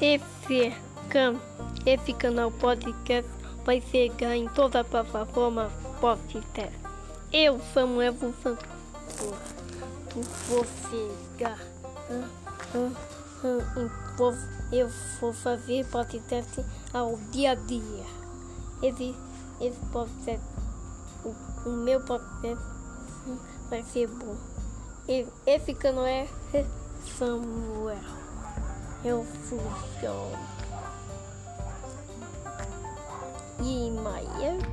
Esse, can, esse canal podcast vai ser em toda a plataforma podcast. Eu, Samuel Santos, tu você, eu vou fazer podcast ao dia a dia. Esse, esse podcast, o, o meu podcast vai ser bom. Esse canal é Samuel. Eu funciono. E Maia.